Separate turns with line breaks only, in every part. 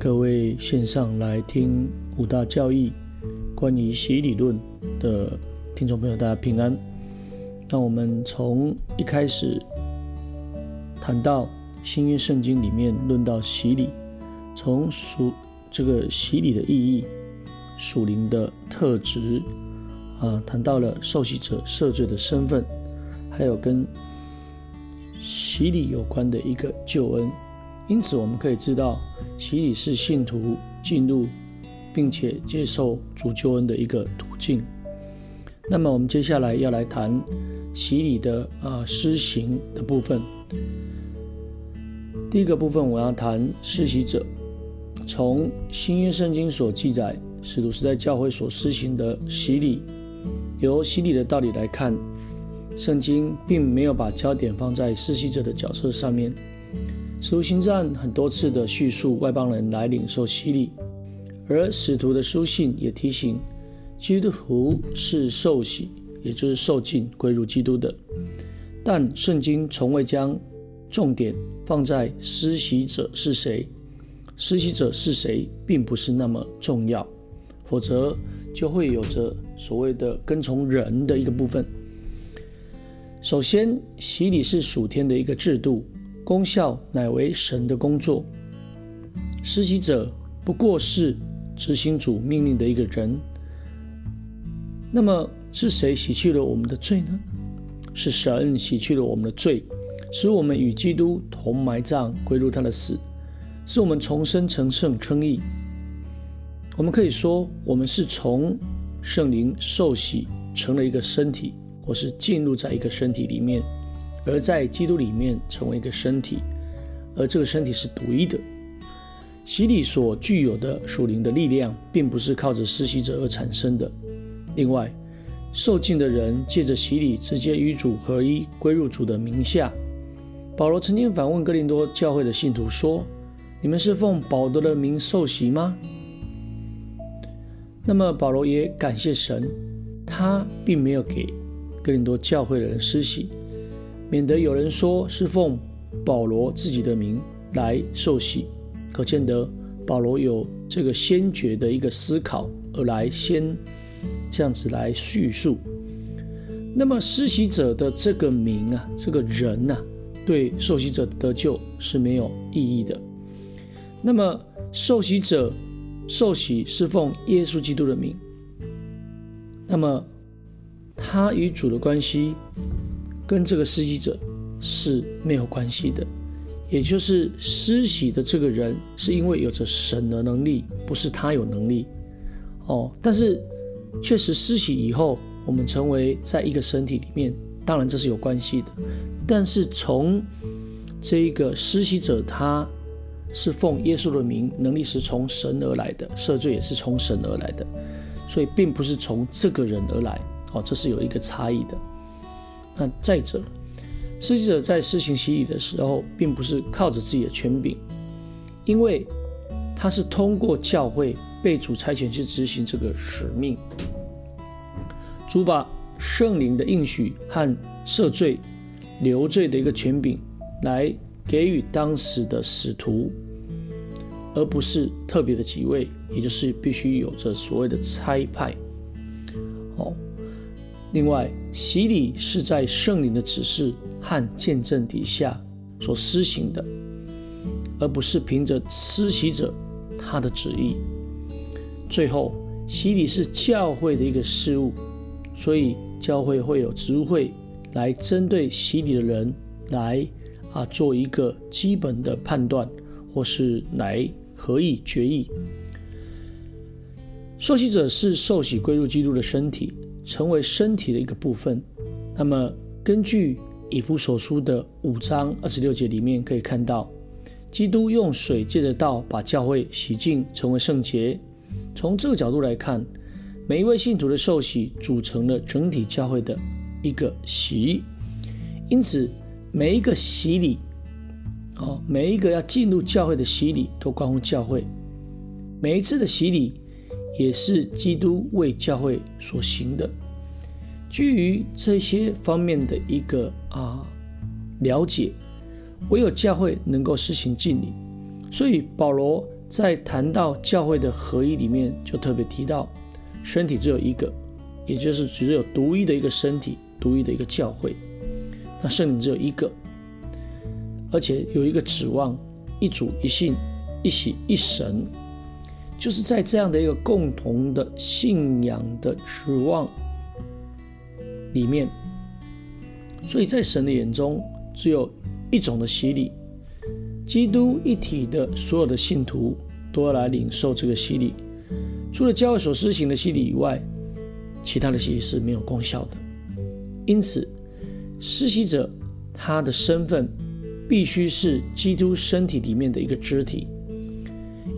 各位线上来听五大教义关于洗理论的听众朋友，大家平安。那我们从一开始谈到新约圣经里面论到洗礼，从属这个洗礼的意义、属灵的特质啊，谈到了受洗者赦罪的身份，还有跟洗礼有关的一个救恩。因此，我们可以知道，洗礼是信徒进入并且接受主救恩的一个途径。那么，我们接下来要来谈洗礼的啊施行的部分。第一个部分，我要谈施洗者。从新约圣经所记载，使徒时代教会所施行的洗礼，由洗礼的道理来看，圣经并没有把焦点放在施洗者的角色上面。使徒行传很多次的叙述外邦人来领受洗礼，而使徒的书信也提醒基督徒是受洗，也就是受浸归入基督的。但圣经从未将重点放在施洗者是谁，施洗者是谁并不是那么重要，否则就会有着所谓的跟从人的一个部分。首先，洗礼是属天的一个制度。功效乃为神的工作，施洗者不过是执行主命令的一个人。那么是谁洗去了我们的罪呢？是神洗去了我们的罪，使我们与基督同埋葬，归入他的死，使我们重生成圣称义。我们可以说，我们是从圣灵受洗成了一个身体，或是进入在一个身体里面。而在基督里面成为一个身体，而这个身体是独一的。洗礼所具有的属灵的力量，并不是靠着施洗者而产生的。另外，受浸的人借着洗礼直接与主合一，归入主的名下。保罗曾经反问哥林多教会的信徒说：“你们是奉保德的名受洗吗？”那么保罗也感谢神，他并没有给哥林多教会的人施洗。免得有人说是奉保罗自己的名来受洗，可见得保罗有这个先觉的一个思考而来先这样子来叙述。那么施洗者的这个名啊，这个人呐，对受洗者得救是没有意义的。那么受洗者受洗是奉耶稣基督的名，那么他与主的关系。跟这个施洗者是没有关系的，也就是施洗的这个人是因为有着神的能力，不是他有能力哦。但是确实施洗以后，我们成为在一个身体里面，当然这是有关系的。但是从这一个施洗者，他是奉耶稣的名，能力是从神而来的，赦罪也是从神而来的，所以并不是从这个人而来哦，这是有一个差异的。那再者，施洗者在施行洗礼的时候，并不是靠着自己的权柄，因为他是通过教会被主差遣去执行这个使命。主把圣灵的应许和赦罪、留罪的一个权柄来给予当时的使徒，而不是特别的几位，也就是必须有着所谓的差派。哦。另外，洗礼是在圣灵的指示和见证底下所施行的，而不是凭着施洗者他的旨意。最后，洗礼是教会的一个事务，所以教会会有职会来针对洗礼的人来啊做一个基本的判断，或是来合议决议。受洗者是受洗归入基督的身体。成为身体的一个部分。那么，根据以弗所书的五章二十六节里面可以看到，基督用水借着道把教会洗净，成为圣洁。从这个角度来看，每一位信徒的受洗组成了整体教会的一个洗。因此，每一个洗礼，哦，每一个要进入教会的洗礼，都关乎教会。每一次的洗礼。也是基督为教会所行的。基于这些方面的一个啊了解，唯有教会能够施行敬礼。所以保罗在谈到教会的合一里面，就特别提到身体只有一个，也就是只有独一的一个身体，独一的一个教会。那圣灵只有一个，而且有一个指望，一主一信一喜一神，就是在这样的一个共同的信仰的指望里面。所以在神的眼中，只有一种的洗礼，基督一体的所有的信徒都要来领受这个洗礼。除了教会所施行的洗礼以外，其他的洗礼是没有功效的。因此，施洗者他的身份必须是基督身体里面的一个肢体。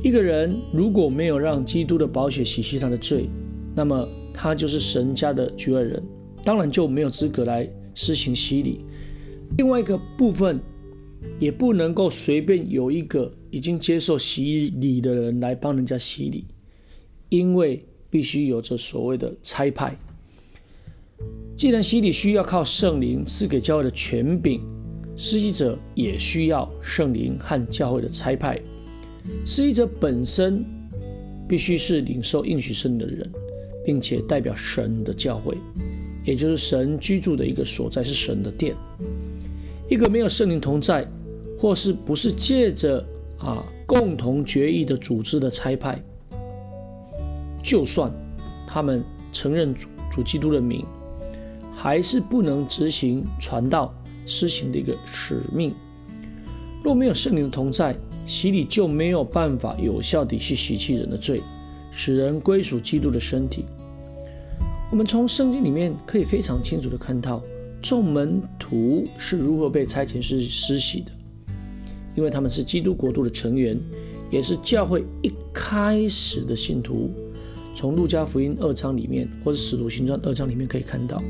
一个人如果没有让基督的宝血洗去他的罪，那么他就是神家的局外人，当然就没有资格来。施行洗礼，另外一个部分也不能够随便有一个已经接受洗礼的人来帮人家洗礼，因为必须有着所谓的差派。既然洗礼需要靠圣灵赐给教会的权柄，施洗者也需要圣灵和教会的差派。施洗者本身必须是领受应许圣的人，并且代表神的教会。也就是神居住的一个所在是神的殿，一个没有圣灵同在，或是不是借着啊共同决议的组织的差派，就算他们承认主主基督的名，还是不能执行传道施行的一个使命。若没有圣灵的同在，洗礼就没有办法有效地去洗去人的罪，使人归属基督的身体。我们从圣经里面可以非常清楚的看到，众门徒是如何被差遣是施洗的，因为他们是基督国度的成员，也是教会一开始的信徒。从路加福音二章里面，或者使徒行传二章里面可以看到，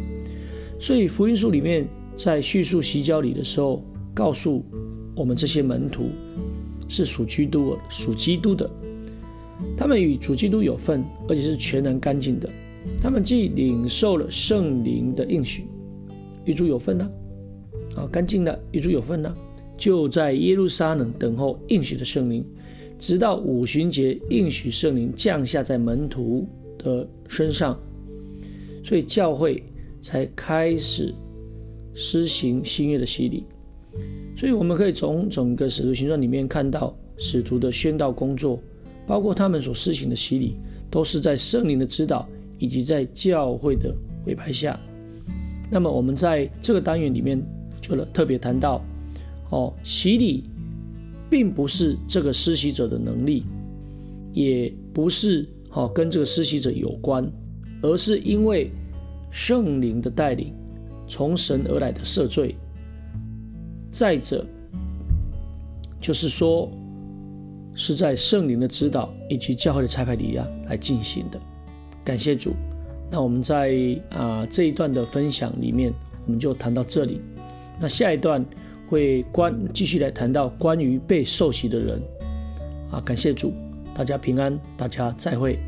所以福音书里面在叙述洗脚礼的时候，告诉我们这些门徒是属基督、属基督的，他们与主基督有份，而且是全然干净的。他们既领受了圣灵的应许，与主有份呢，啊，干净的与主有份呢，就在耶路撒冷等候应许的圣灵，直到五旬节应许圣灵降下在门徒的身上，所以教会才开始施行新约的洗礼。所以我们可以从整个使徒行传里面看到，使徒的宣道工作，包括他们所施行的洗礼，都是在圣灵的指导。以及在教会的委派下，那么我们在这个单元里面就了特别谈到，哦，洗礼并不是这个施洗者的能力，也不是哦跟这个施洗者有关，而是因为圣灵的带领，从神而来的赦罪。再者，就是说是在圣灵的指导以及教会的差派底下来进行的。感谢主，那我们在啊这一段的分享里面，我们就谈到这里。那下一段会关继续来谈到关于被受洗的人啊。感谢主，大家平安，大家再会。